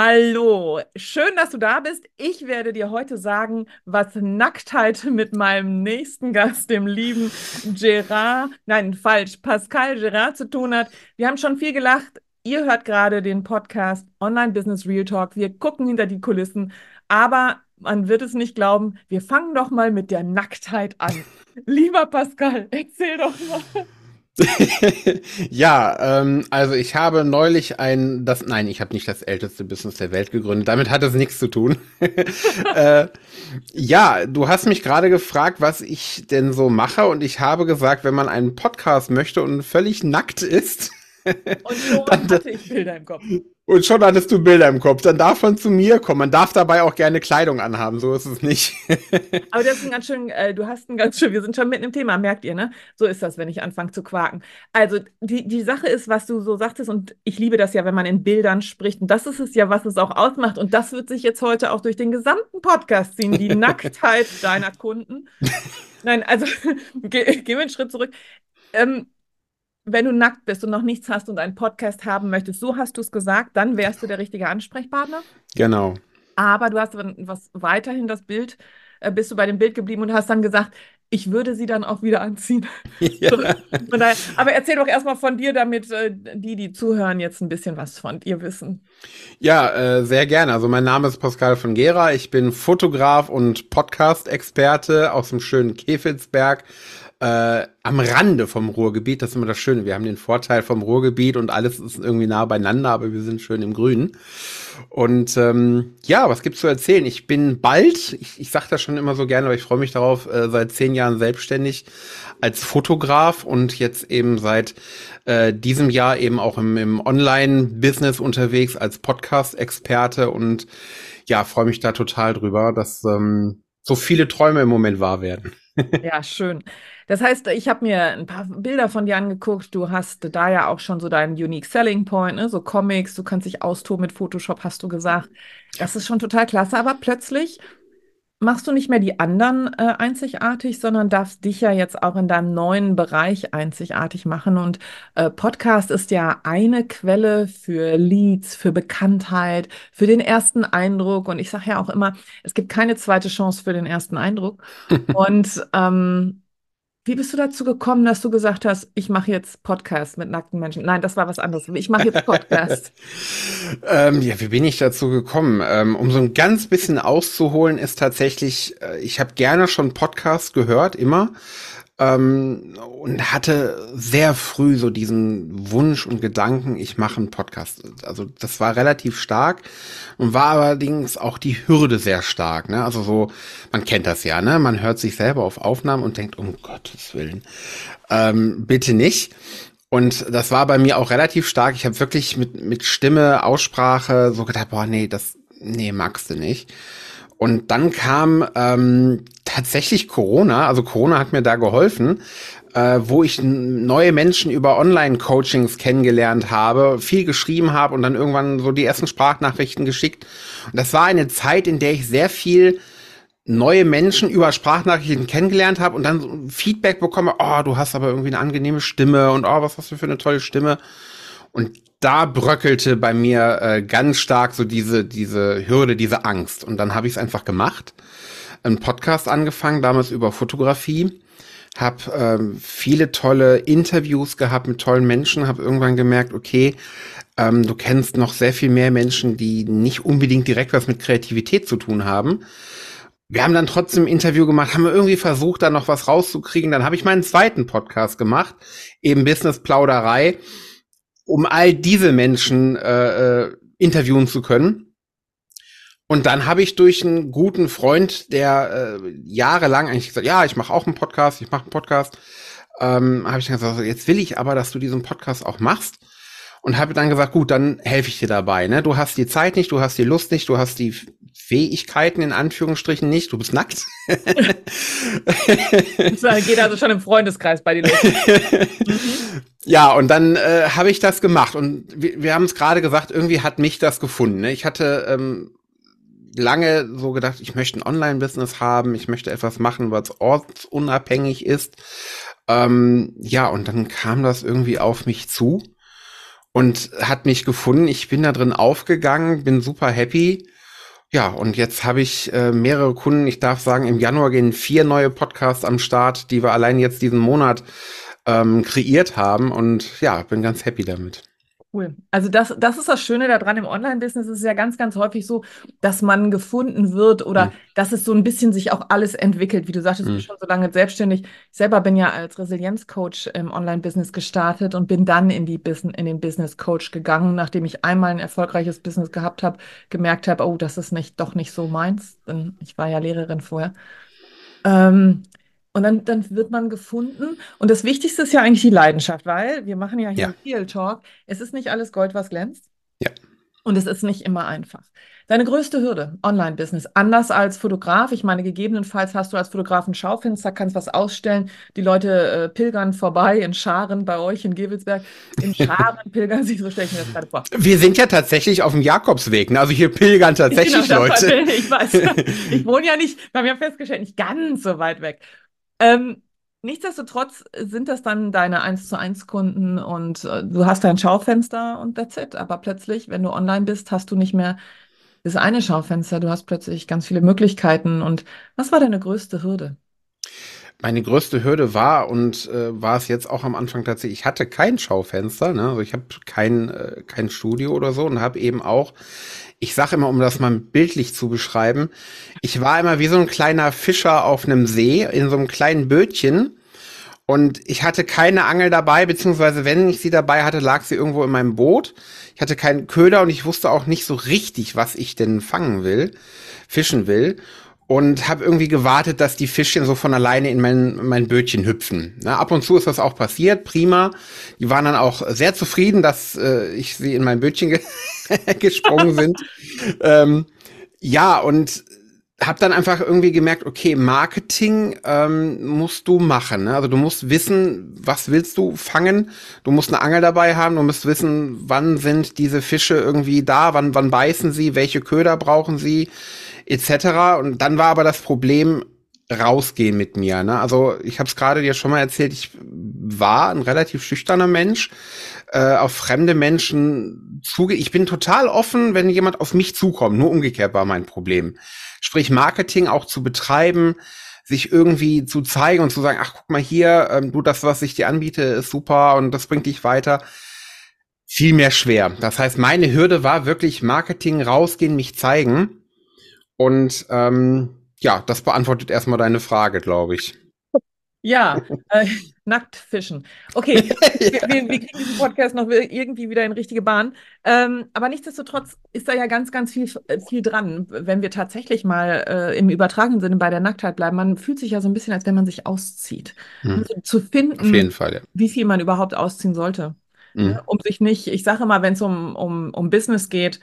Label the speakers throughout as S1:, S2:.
S1: Hallo, schön, dass du da bist. Ich werde dir heute sagen, was Nacktheit mit meinem nächsten Gast, dem lieben Gerard, nein, falsch, Pascal Gerard zu tun hat. Wir haben schon viel gelacht. Ihr hört gerade den Podcast Online Business Real Talk. Wir gucken hinter die Kulissen, aber man wird es nicht glauben. Wir fangen doch mal mit der Nacktheit an. Lieber Pascal, erzähl doch mal.
S2: ja, ähm, also ich habe neulich ein, das, nein, ich habe nicht das älteste Business der Welt gegründet. Damit hat es nichts zu tun. äh, ja, du hast mich gerade gefragt, was ich denn so mache, und ich habe gesagt, wenn man einen Podcast möchte und völlig nackt ist,
S1: und schon dann, hatte ich Bilder im Kopf.
S2: Und schon hattest du Bilder im Kopf. Dann darf man zu mir kommen. Man darf dabei auch gerne Kleidung anhaben, so ist es nicht.
S1: Aber das ist ein ganz schön, äh, du hast ein ganz schön, wir sind schon mitten im Thema, merkt ihr, ne? So ist das, wenn ich anfange zu quaken. Also die, die Sache ist, was du so sagtest, und ich liebe das ja, wenn man in Bildern spricht. Und das ist es ja, was es auch ausmacht. Und das wird sich jetzt heute auch durch den gesamten Podcast ziehen, die Nacktheit deiner Kunden. Nein, also gehen wir einen Schritt zurück. Ähm, wenn du nackt bist und noch nichts hast und einen Podcast haben möchtest, so hast du es gesagt, dann wärst du der richtige Ansprechpartner.
S2: Genau.
S1: Aber du hast was weiterhin das Bild, äh, bist du bei dem Bild geblieben und hast dann gesagt, ich würde sie dann auch wieder anziehen. Ja. Daher, aber erzähl doch erstmal von dir, damit äh, die, die zuhören, jetzt ein bisschen was von dir wissen.
S2: Ja, äh, sehr gerne. Also mein Name ist Pascal von Gera. Ich bin Fotograf und Podcast-Experte aus dem schönen Kefelsberg äh, am Rande vom Ruhrgebiet. Das ist immer das Schöne. Wir haben den Vorteil vom Ruhrgebiet und alles ist irgendwie nah beieinander, aber wir sind schön im Grünen. Und ähm, ja, was gibt's zu erzählen? Ich bin bald, ich, ich sage das schon immer so gerne, aber ich freue mich darauf, äh, seit zehn Jahren selbstständig als Fotograf und jetzt eben seit äh, diesem Jahr eben auch im, im Online-Business unterwegs als Podcast-Experte und ja, freue mich da total drüber, dass ähm, so viele Träume im Moment wahr werden.
S1: Ja, schön. Das heißt, ich habe mir ein paar Bilder von dir angeguckt. Du hast da ja auch schon so deinen Unique Selling Point, ne? so Comics. Du kannst dich austoben mit Photoshop, hast du gesagt. Das ist schon total klasse. Aber plötzlich machst du nicht mehr die anderen äh, einzigartig, sondern darfst dich ja jetzt auch in deinem neuen Bereich einzigartig machen. Und äh, Podcast ist ja eine Quelle für Leads, für Bekanntheit, für den ersten Eindruck. Und ich sage ja auch immer, es gibt keine zweite Chance für den ersten Eindruck. Und ähm, wie bist du dazu gekommen, dass du gesagt hast, ich mache jetzt Podcast mit nackten Menschen? Nein, das war was anderes. Ich mache jetzt Podcast.
S2: ähm, ja, wie bin ich dazu gekommen? Ähm, um so ein ganz bisschen auszuholen, ist tatsächlich, äh, ich habe gerne schon Podcast gehört, immer ähm, und hatte sehr früh so diesen Wunsch und Gedanken, ich mache einen Podcast. Also das war relativ stark und war allerdings auch die Hürde sehr stark. Ne? Also so, man kennt das ja, ne? Man hört sich selber auf Aufnahmen und denkt, um Gottes Willen, ähm, bitte nicht. Und das war bei mir auch relativ stark. Ich habe wirklich mit, mit Stimme, Aussprache so gedacht, boah, nee, das, nee, magst du nicht. Und dann kam ähm, tatsächlich Corona, also Corona hat mir da geholfen, äh, wo ich neue Menschen über Online-Coachings kennengelernt habe, viel geschrieben habe und dann irgendwann so die ersten Sprachnachrichten geschickt. Und das war eine Zeit, in der ich sehr viel neue Menschen über Sprachnachrichten kennengelernt habe und dann so Feedback bekomme, oh, du hast aber irgendwie eine angenehme Stimme und oh, was hast du für eine tolle Stimme. Und da bröckelte bei mir äh, ganz stark so diese, diese Hürde, diese Angst. Und dann habe ich es einfach gemacht. Einen Podcast angefangen, damals über Fotografie. Hab ähm, viele tolle Interviews gehabt mit tollen Menschen, habe irgendwann gemerkt, okay, ähm, du kennst noch sehr viel mehr Menschen, die nicht unbedingt direkt was mit Kreativität zu tun haben. Wir haben dann trotzdem ein Interview gemacht, haben wir irgendwie versucht, da noch was rauszukriegen. Dann habe ich meinen zweiten Podcast gemacht, eben Business Plauderei um all diese Menschen äh, äh, interviewen zu können. Und dann habe ich durch einen guten Freund, der äh, jahrelang eigentlich gesagt, ja, ich mache auch einen Podcast, ich mache einen Podcast, ähm, habe ich dann gesagt, jetzt will ich aber, dass du diesen Podcast auch machst. Und habe dann gesagt, gut, dann helfe ich dir dabei. Ne? Du hast die Zeit nicht, du hast die Lust nicht, du hast die Fähigkeiten in Anführungsstrichen nicht. Du bist nackt.
S1: das geht also schon im Freundeskreis bei dir los.
S2: Ja, und dann äh, habe ich das gemacht und wir, wir haben es gerade gesagt, irgendwie hat mich das gefunden. Ne? Ich hatte ähm, lange so gedacht, ich möchte ein Online-Business haben, ich möchte etwas machen, was ortsunabhängig ist. Ähm, ja, und dann kam das irgendwie auf mich zu und hat mich gefunden. Ich bin da drin aufgegangen, bin super happy. Ja, und jetzt habe ich äh, mehrere Kunden. Ich darf sagen, im Januar gehen vier neue Podcasts am Start, die wir allein jetzt diesen Monat ähm, kreiert haben. Und ja, bin ganz happy damit.
S1: Cool. Also das, das ist das Schöne daran im Online-Business. Es ist ja ganz, ganz häufig so, dass man gefunden wird oder mhm. dass es so ein bisschen sich auch alles entwickelt. Wie du sagtest, mhm. du bist schon so lange selbstständig. Ich selber bin ja als Resilienzcoach im Online-Business gestartet und bin dann in, die Business, in den Business-Coach gegangen, nachdem ich einmal ein erfolgreiches Business gehabt habe, gemerkt habe, oh, das ist nicht, doch nicht so meins. Denn ich war ja Lehrerin vorher. Ähm, und dann, dann wird man gefunden. Und das Wichtigste ist ja eigentlich die Leidenschaft, weil wir machen ja hier ja. Real Talk. Es ist nicht alles Gold, was glänzt.
S2: Ja.
S1: Und es ist nicht immer einfach. Deine größte Hürde, Online-Business, anders als Fotograf. Ich meine, gegebenenfalls hast du als Fotograf ein Schaufenster, kannst was ausstellen. Die Leute äh, pilgern vorbei in Scharen bei euch in Gewelsberg. In Scharen pilgern sie, so stelle ich mir das gerade vor.
S2: Wir sind ja tatsächlich auf dem Jakobsweg. Ne? Also hier pilgern tatsächlich genau, Leute.
S1: Ich weiß. Ich wohne ja nicht, wir haben ja festgestellt, nicht ganz so weit weg. Ähm, nichtsdestotrotz sind das dann deine 1 zu 1 Kunden und äh, du hast dein Schaufenster und that's it. Aber plötzlich, wenn du online bist, hast du nicht mehr das eine Schaufenster, du hast plötzlich ganz viele Möglichkeiten. Und was war deine größte Hürde?
S2: Meine größte Hürde war und äh, war es jetzt auch am Anfang tatsächlich, ich hatte kein Schaufenster, ne? also ich habe kein, äh, kein Studio oder so und habe eben auch ich sage immer, um das mal bildlich zu beschreiben, ich war immer wie so ein kleiner Fischer auf einem See in so einem kleinen Bötchen und ich hatte keine Angel dabei, beziehungsweise wenn ich sie dabei hatte, lag sie irgendwo in meinem Boot. Ich hatte keinen Köder und ich wusste auch nicht so richtig, was ich denn fangen will, fischen will und habe irgendwie gewartet, dass die Fischchen so von alleine in mein, mein Bötchen hüpfen. Na, ab und zu ist das auch passiert, prima. Die waren dann auch sehr zufrieden, dass äh, ich sie in mein Bötchen ge gesprungen sind. ähm, ja, und habe dann einfach irgendwie gemerkt, okay, Marketing ähm, musst du machen. Ne? Also du musst wissen, was willst du fangen. Du musst eine Angel dabei haben. Du musst wissen, wann sind diese Fische irgendwie da, wann, wann beißen sie, welche Köder brauchen sie etc. Und dann war aber das Problem, rausgehen mit mir. Ne? Also ich habe es gerade dir schon mal erzählt, ich war ein relativ schüchterner Mensch, äh, auf fremde Menschen zuge. Ich bin total offen, wenn jemand auf mich zukommt. Nur umgekehrt war mein Problem. Sprich Marketing auch zu betreiben, sich irgendwie zu zeigen und zu sagen, ach guck mal hier, ähm, du das, was ich dir anbiete, ist super und das bringt dich weiter. Viel mehr schwer. Das heißt, meine Hürde war wirklich Marketing rausgehen, mich zeigen. Und ähm, ja, das beantwortet erstmal deine Frage, glaube ich.
S1: Ja, äh, nackt fischen. Okay, ja. wir, wir, wir, kriegen diesen Podcast noch irgendwie wieder in richtige Bahn. Ähm, aber nichtsdestotrotz ist da ja ganz, ganz viel, äh, viel dran, wenn wir tatsächlich mal äh, im übertragenen Sinne bei der Nacktheit bleiben. Man fühlt sich ja so ein bisschen, als wenn man sich auszieht. Hm. Also zu finden,
S2: Fall, ja.
S1: wie viel man überhaupt ausziehen sollte. Hm. Um sich nicht, ich sage immer, wenn es um, um, um Business geht,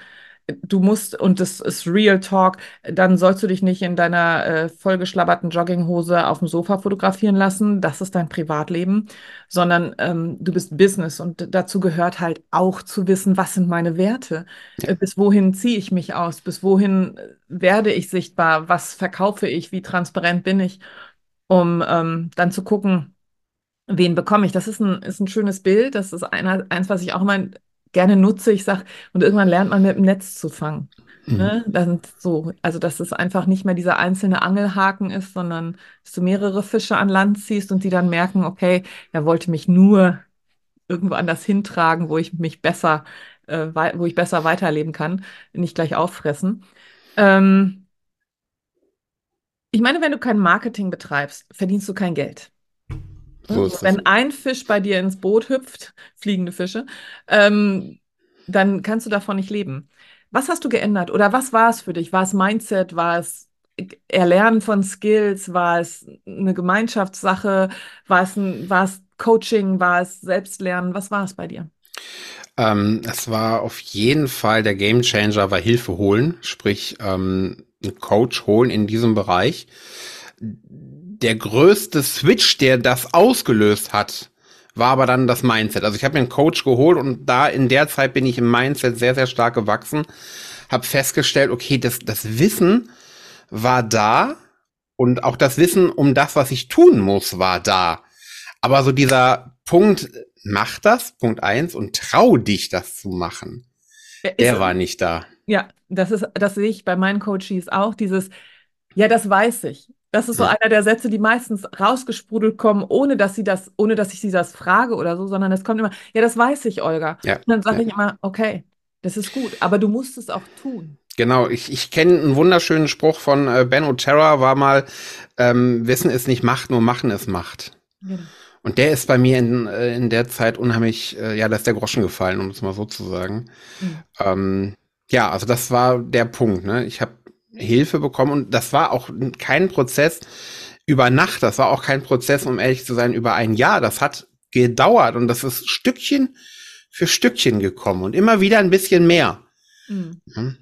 S1: du musst, und das ist Real Talk, dann sollst du dich nicht in deiner äh, vollgeschlabberten Jogginghose auf dem Sofa fotografieren lassen. Das ist dein Privatleben, sondern ähm, du bist Business und dazu gehört halt auch zu wissen, was sind meine Werte? Äh, bis wohin ziehe ich mich aus? Bis wohin äh, werde ich sichtbar? Was verkaufe ich? Wie transparent bin ich? Um ähm, dann zu gucken, wen bekomme ich? Das ist ein, ist ein schönes Bild. Das ist einer, eins, was ich auch immer gerne nutze. Ich sage, und irgendwann lernt man mit dem Netz zu fangen. Mhm. Ne? Dann so, also dass es einfach nicht mehr dieser einzelne Angelhaken ist, sondern dass du mehrere Fische an Land ziehst und die dann merken, okay, er wollte mich nur irgendwo anders hintragen, wo ich mich besser, äh, wo ich besser weiterleben kann, nicht gleich auffressen. Ähm, ich meine, wenn du kein Marketing betreibst, verdienst du kein Geld. So Wenn ein Fisch bei dir ins Boot hüpft, fliegende Fische, ähm, dann kannst du davon nicht leben. Was hast du geändert oder was war es für dich? War es Mindset? War es Erlernen von Skills? War es eine Gemeinschaftssache? War es, ein, war es Coaching? War es Selbstlernen? Was war es bei dir?
S2: Ähm, es war auf jeden Fall der Gamechanger, war Hilfe holen, sprich ähm, einen Coach holen in diesem Bereich. Der größte Switch, der das ausgelöst hat, war aber dann das Mindset. Also ich habe mir einen Coach geholt und da in der Zeit bin ich im Mindset sehr, sehr stark gewachsen. Habe festgestellt, okay, das, das Wissen war da und auch das Wissen um das, was ich tun muss, war da. Aber so dieser Punkt, mach das, Punkt eins, und trau dich, das zu machen, der, der war nicht da.
S1: Ja, das ist, das sehe ich bei meinen Coaches auch, dieses, ja, das weiß ich. Das ist so einer der Sätze, die meistens rausgesprudelt kommen, ohne dass sie das, ohne dass ich sie das frage oder so, sondern es kommt immer, ja, das weiß ich, Olga. Ja, und dann sage ja. ich immer, okay, das ist gut, aber du musst es auch tun.
S2: Genau, ich, ich kenne einen wunderschönen Spruch von äh, Ben O'Terra, war mal, ähm, Wissen ist nicht Macht, nur Machen ist Macht. Genau. Und der ist bei mir in, äh, in der Zeit unheimlich, äh, ja, da ist der Groschen gefallen, um es mal so zu sagen. Mhm. Ähm, ja, also das war der Punkt. Ne? Ich habe Hilfe bekommen und das war auch kein Prozess über Nacht, das war auch kein Prozess, um ehrlich zu sein, über ein Jahr. Das hat gedauert und das ist Stückchen für Stückchen gekommen und immer wieder ein bisschen mehr.
S1: Mhm. Mhm.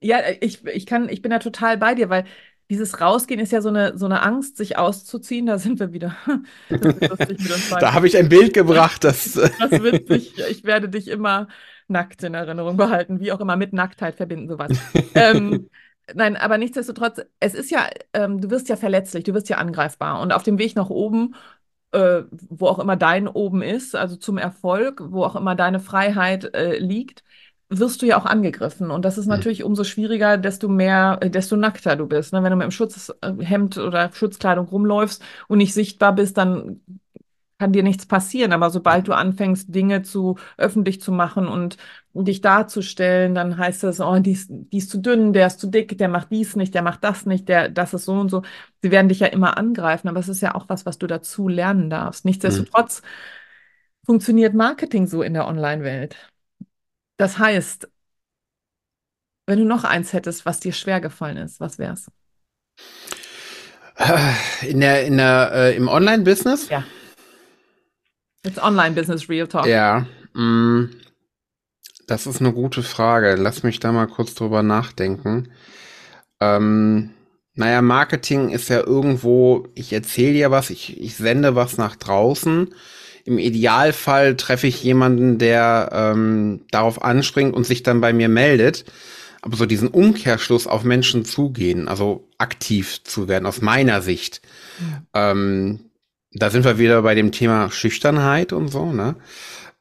S1: Ja, ich, ich kann, ich bin da total bei dir, weil dieses Rausgehen ist ja so eine, so eine Angst, sich auszuziehen. Da sind wir wieder.
S2: da habe ich ein Bild gebracht, das.
S1: das witzig. Ich werde dich immer nackt in Erinnerung behalten, wie auch immer mit Nacktheit verbinden, sowas. ähm, Nein, aber nichtsdestotrotz, es ist ja, ähm, du wirst ja verletzlich, du wirst ja angreifbar. Und auf dem Weg nach oben, äh, wo auch immer dein oben ist, also zum Erfolg, wo auch immer deine Freiheit äh, liegt, wirst du ja auch angegriffen. Und das ist mhm. natürlich umso schwieriger, desto mehr, äh, desto nackter du bist. Ne? Wenn du mit dem Schutzhemd oder Schutzkleidung rumläufst und nicht sichtbar bist, dann kann dir nichts passieren. Aber sobald du anfängst, Dinge zu öffentlich zu machen und dich darzustellen, dann heißt es, oh, die ist, die ist zu dünn, der ist zu dick, der macht dies nicht, der macht das nicht, der, das ist so und so. Sie werden dich ja immer angreifen, aber es ist ja auch was, was du dazu lernen darfst. Nichtsdestotrotz mhm. funktioniert Marketing so in der Online-Welt. Das heißt, wenn du noch eins hättest, was dir schwer gefallen ist, was wär's?
S2: In der, in der, äh, im Online-Business?
S1: Ja. It's Online-Business, Real Talk.
S2: Ja. Mh, mm, das ist eine gute Frage. Lass mich da mal kurz drüber nachdenken. Ähm, naja, Marketing ist ja irgendwo, ich erzähle ja was, ich, ich sende was nach draußen. Im Idealfall treffe ich jemanden, der ähm, darauf anspringt und sich dann bei mir meldet. Aber so diesen Umkehrschluss auf Menschen zugehen, also aktiv zu werden, aus meiner Sicht, ja. ähm, da sind wir wieder bei dem Thema Schüchternheit und so, ne?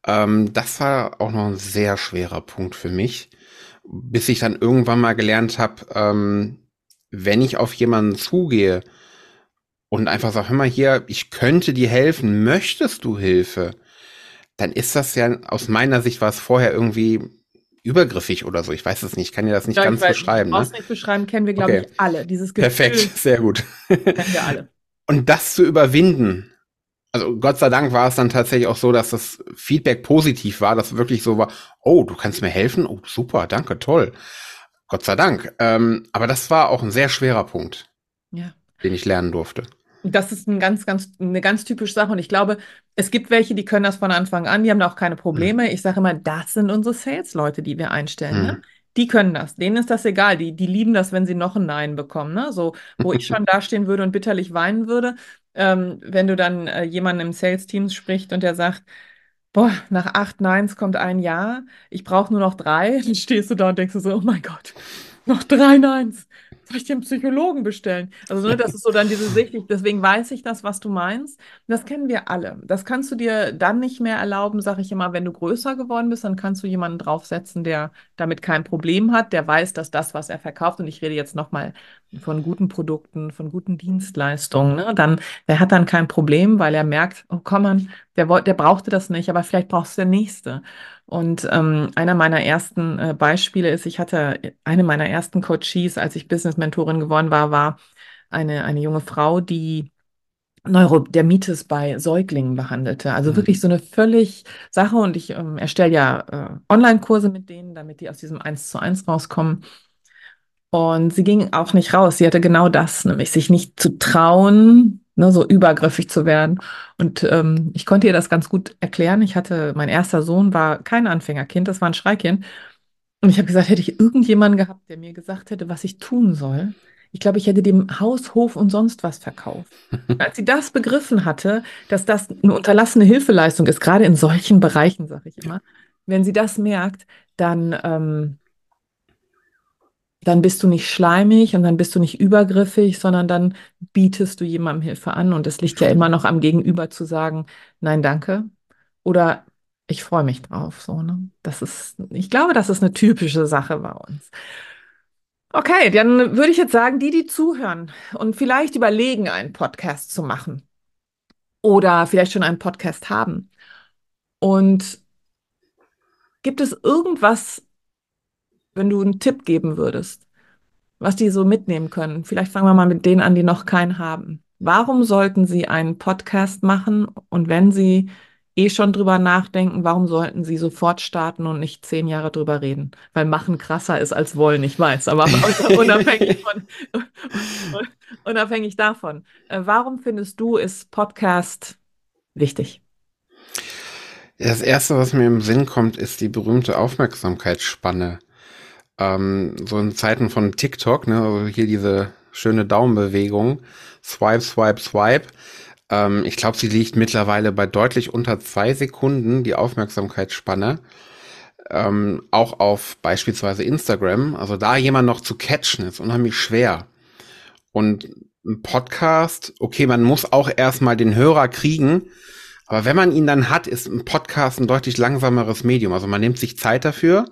S2: Ähm, das war auch noch ein sehr schwerer Punkt für mich, bis ich dann irgendwann mal gelernt habe, ähm, wenn ich auf jemanden zugehe und einfach sage, hör mal hier, ich könnte dir helfen, möchtest du Hilfe? Dann ist das ja, aus meiner Sicht war es vorher irgendwie übergriffig oder so. Ich weiß es nicht, ich kann dir das nicht ja, ganz weiß, beschreiben. Du
S1: brauchst ne? nicht beschreiben, kennen wir, glaube okay. ich, alle. Dieses
S2: Gefühl. Perfekt, sehr gut. kennen wir alle. Und das zu überwinden, also Gott sei Dank war es dann tatsächlich auch so, dass das Feedback positiv war, dass wirklich so war, oh, du kannst mir helfen, oh, super, danke, toll. Gott sei Dank. Ähm, aber das war auch ein sehr schwerer Punkt, ja. den ich lernen durfte.
S1: Das ist ein ganz, ganz, eine ganz typische Sache. Und ich glaube, es gibt welche, die können das von Anfang an, die haben da auch keine Probleme. Mhm. Ich sage immer, das sind unsere Sales-Leute, die wir einstellen. Ne? Mhm. Ne? Die können das. Denen ist das egal. Die, die lieben das, wenn sie noch ein Nein bekommen. Ne? So, wo ich schon dastehen würde und bitterlich weinen würde, ähm, wenn du dann äh, jemanden im Sales-Team spricht und der sagt, boah, nach acht Neins kommt ein Ja, ich brauche nur noch drei, dann stehst du da und denkst du so, oh mein Gott, noch drei Neins ich einen Psychologen bestellen? Also, ne, das ist so dann diese Sicht, deswegen weiß ich das, was du meinst. Das kennen wir alle. Das kannst du dir dann nicht mehr erlauben, sage ich immer, wenn du größer geworden bist, dann kannst du jemanden draufsetzen, der damit kein Problem hat, der weiß, dass das, was er verkauft, und ich rede jetzt nochmal von guten Produkten, von guten Dienstleistungen, ne, dann, der hat dann kein Problem, weil er merkt, oh komm man, der, der brauchte das nicht, aber vielleicht brauchst du der nächste. Und ähm, einer meiner ersten äh, Beispiele ist, ich hatte eine meiner ersten Coaches, als ich Business-Mentorin geworden war, war eine, eine junge Frau, die Neurodermitis bei Säuglingen behandelte. Also mhm. wirklich so eine völlig Sache. Und ich ähm, erstelle ja äh, Online-Kurse mit denen, damit die aus diesem 1 zu 1 rauskommen. Und sie ging auch nicht raus. Sie hatte genau das, nämlich sich nicht zu trauen, ne, so übergriffig zu werden. Und ähm, ich konnte ihr das ganz gut erklären. Ich hatte, mein erster Sohn war kein Anfängerkind, das war ein Schreikind. Und ich habe gesagt, hätte ich irgendjemanden gehabt, der mir gesagt hätte, was ich tun soll, ich glaube, ich hätte dem Haus, Hof und sonst was verkauft. Als sie das begriffen hatte, dass das eine unterlassene Hilfeleistung ist, gerade in solchen Bereichen, sage ich immer, wenn sie das merkt, dann, ähm, dann bist du nicht schleimig und dann bist du nicht übergriffig, sondern dann bietest du jemandem Hilfe an. Und es liegt ja immer noch am Gegenüber zu sagen, nein, danke. Oder ich freue mich drauf. So, ne? Das ist, ich glaube, das ist eine typische Sache bei uns. Okay, dann würde ich jetzt sagen, die, die zuhören und vielleicht überlegen, einen Podcast zu machen oder vielleicht schon einen Podcast haben. Und gibt es irgendwas, wenn du einen Tipp geben würdest, was die so mitnehmen können? Vielleicht fangen wir mal mit denen an, die noch keinen haben. Warum sollten sie einen Podcast machen? Und wenn sie eh schon drüber nachdenken, warum sollten sie sofort starten und nicht zehn Jahre drüber reden? Weil machen krasser ist als wollen, ich weiß, aber unabhängig, von, unabhängig davon. Äh, warum findest du, ist Podcast wichtig?
S2: Das erste, was mir im Sinn kommt, ist die berühmte Aufmerksamkeitsspanne. Ähm, so in Zeiten von TikTok, ne, also hier diese schöne Daumenbewegung, Swipe, Swipe, Swipe ähm, ich glaube, sie liegt mittlerweile bei deutlich unter zwei Sekunden, die Aufmerksamkeitsspanne. Ähm, auch auf beispielsweise Instagram. Also da jemand noch zu catchen ist unheimlich schwer. Und ein Podcast, okay, man muss auch erstmal den Hörer kriegen, aber wenn man ihn dann hat, ist ein Podcast ein deutlich langsameres Medium. Also man nimmt sich Zeit dafür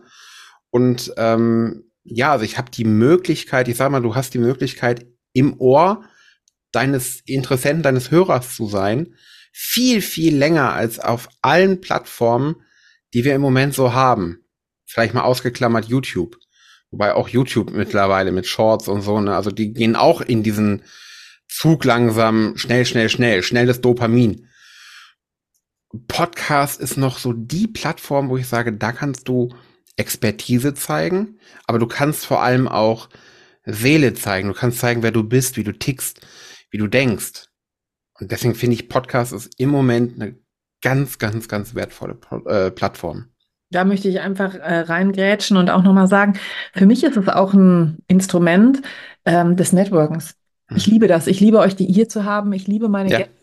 S2: und ähm, ja, also ich habe die Möglichkeit, ich sag mal, du hast die Möglichkeit im Ohr deines Interessenten, deines Hörers zu sein, viel, viel länger als auf allen Plattformen, die wir im Moment so haben. Vielleicht mal ausgeklammert YouTube. Wobei auch YouTube mittlerweile mit Shorts und so, ne, also die gehen auch in diesen Zug langsam, schnell, schnell, schnell, schnelles Dopamin. Podcast ist noch so die Plattform, wo ich sage, da kannst du Expertise zeigen, aber du kannst vor allem auch Seele zeigen. Du kannst zeigen, wer du bist, wie du tickst, wie du denkst. Und deswegen finde ich, Podcast ist im Moment eine ganz, ganz, ganz wertvolle äh, Plattform.
S1: Da möchte ich einfach äh, reingrätschen und auch nochmal sagen, für mich ist es auch ein Instrument ähm, des Networkens. Ich mhm. liebe das. Ich liebe euch, die hier zu haben. Ich liebe meine ja. Gäste,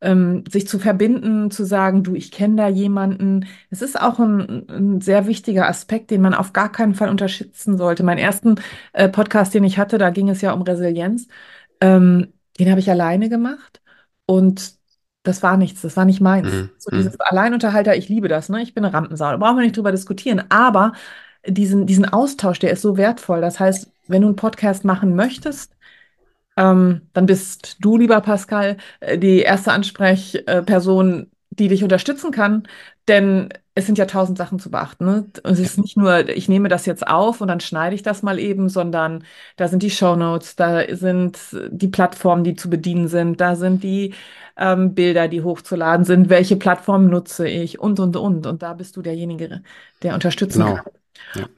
S1: ähm, sich zu verbinden, zu sagen, du, ich kenne da jemanden. Es ist auch ein, ein, sehr wichtiger Aspekt, den man auf gar keinen Fall unterschätzen sollte. Mein ersten äh, Podcast, den ich hatte, da ging es ja um Resilienz. Ähm, den habe ich alleine gemacht und das war nichts, das war nicht meins. Mhm. So dieses mhm. Alleinunterhalter, ich liebe das, ne? Ich bin eine Rampensau, da brauchen wir nicht drüber diskutieren. Aber diesen, diesen Austausch, der ist so wertvoll. Das heißt, wenn du einen Podcast machen möchtest, ähm, dann bist du, lieber Pascal, äh, die erste Ansprechperson, die dich unterstützen kann. Denn es sind ja tausend Sachen zu beachten. Ne? Es ist nicht nur, ich nehme das jetzt auf und dann schneide ich das mal eben, sondern da sind die Show Notes, da sind die Plattformen, die zu bedienen sind, da sind die ähm, Bilder, die hochzuladen sind, welche Plattform nutze ich und, und, und. Und da bist du derjenige, der unterstützen genau. kann. Ja.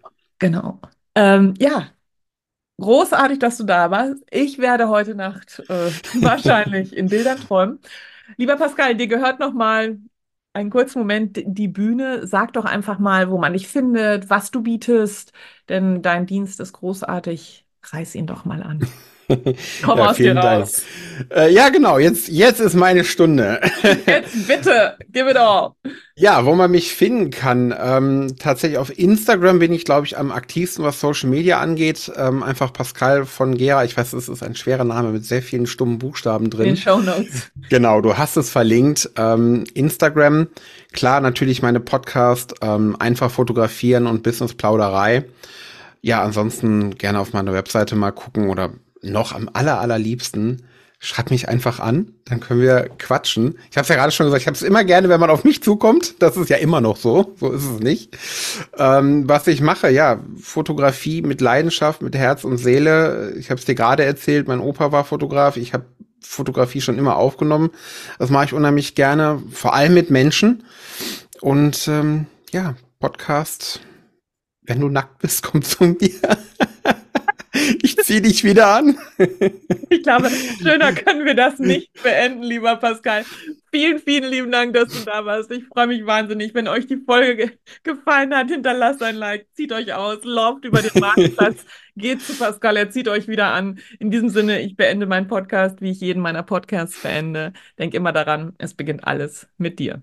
S1: Genau. Ähm, ja, großartig, dass du da warst. Ich werde heute Nacht äh, wahrscheinlich in Bildern träumen. Lieber Pascal, dir gehört nochmal einen kurzen Moment die Bühne. Sag doch einfach mal, wo man dich findet, was du bietest, denn dein Dienst ist großartig. Reiß ihn doch mal an.
S2: Komm ja, aus dir raus. Äh, ja, genau. Jetzt, jetzt ist meine Stunde.
S1: jetzt bitte, give it all.
S2: Ja, wo man mich finden kann. Ähm, tatsächlich auf Instagram bin ich, glaube ich, am aktivsten, was Social Media angeht. Ähm, einfach Pascal von Gera. Ich weiß, es ist ein schwerer Name mit sehr vielen stummen Buchstaben drin. In
S1: Show Notes.
S2: Genau, du hast es verlinkt. Ähm, Instagram, klar, natürlich meine Podcast, ähm, einfach fotografieren und Business Plauderei. Ja, ansonsten gerne auf meiner Webseite mal gucken oder noch am aller, allerliebsten, schreib mich einfach an, dann können wir quatschen. Ich habe es ja gerade schon gesagt, ich habe es immer gerne, wenn man auf mich zukommt. Das ist ja immer noch so, so ist es nicht. Ähm, was ich mache, ja, Fotografie mit Leidenschaft, mit Herz und Seele. Ich habe es dir gerade erzählt, mein Opa war Fotograf. Ich habe Fotografie schon immer aufgenommen. Das mache ich unheimlich gerne, vor allem mit Menschen. Und ähm, ja, Podcast, wenn du nackt bist, komm zu mir. Zieh dich wieder an.
S1: Ich glaube, schöner können wir das nicht beenden, lieber Pascal. Vielen, vielen lieben Dank, dass du da warst. Ich freue mich wahnsinnig. Wenn euch die Folge ge gefallen hat, hinterlasst ein Like, zieht euch aus, lauft über den Marktplatz, geht zu Pascal, er zieht euch wieder an. In diesem Sinne, ich beende meinen Podcast, wie ich jeden meiner Podcasts beende. Denk immer daran, es beginnt alles mit dir.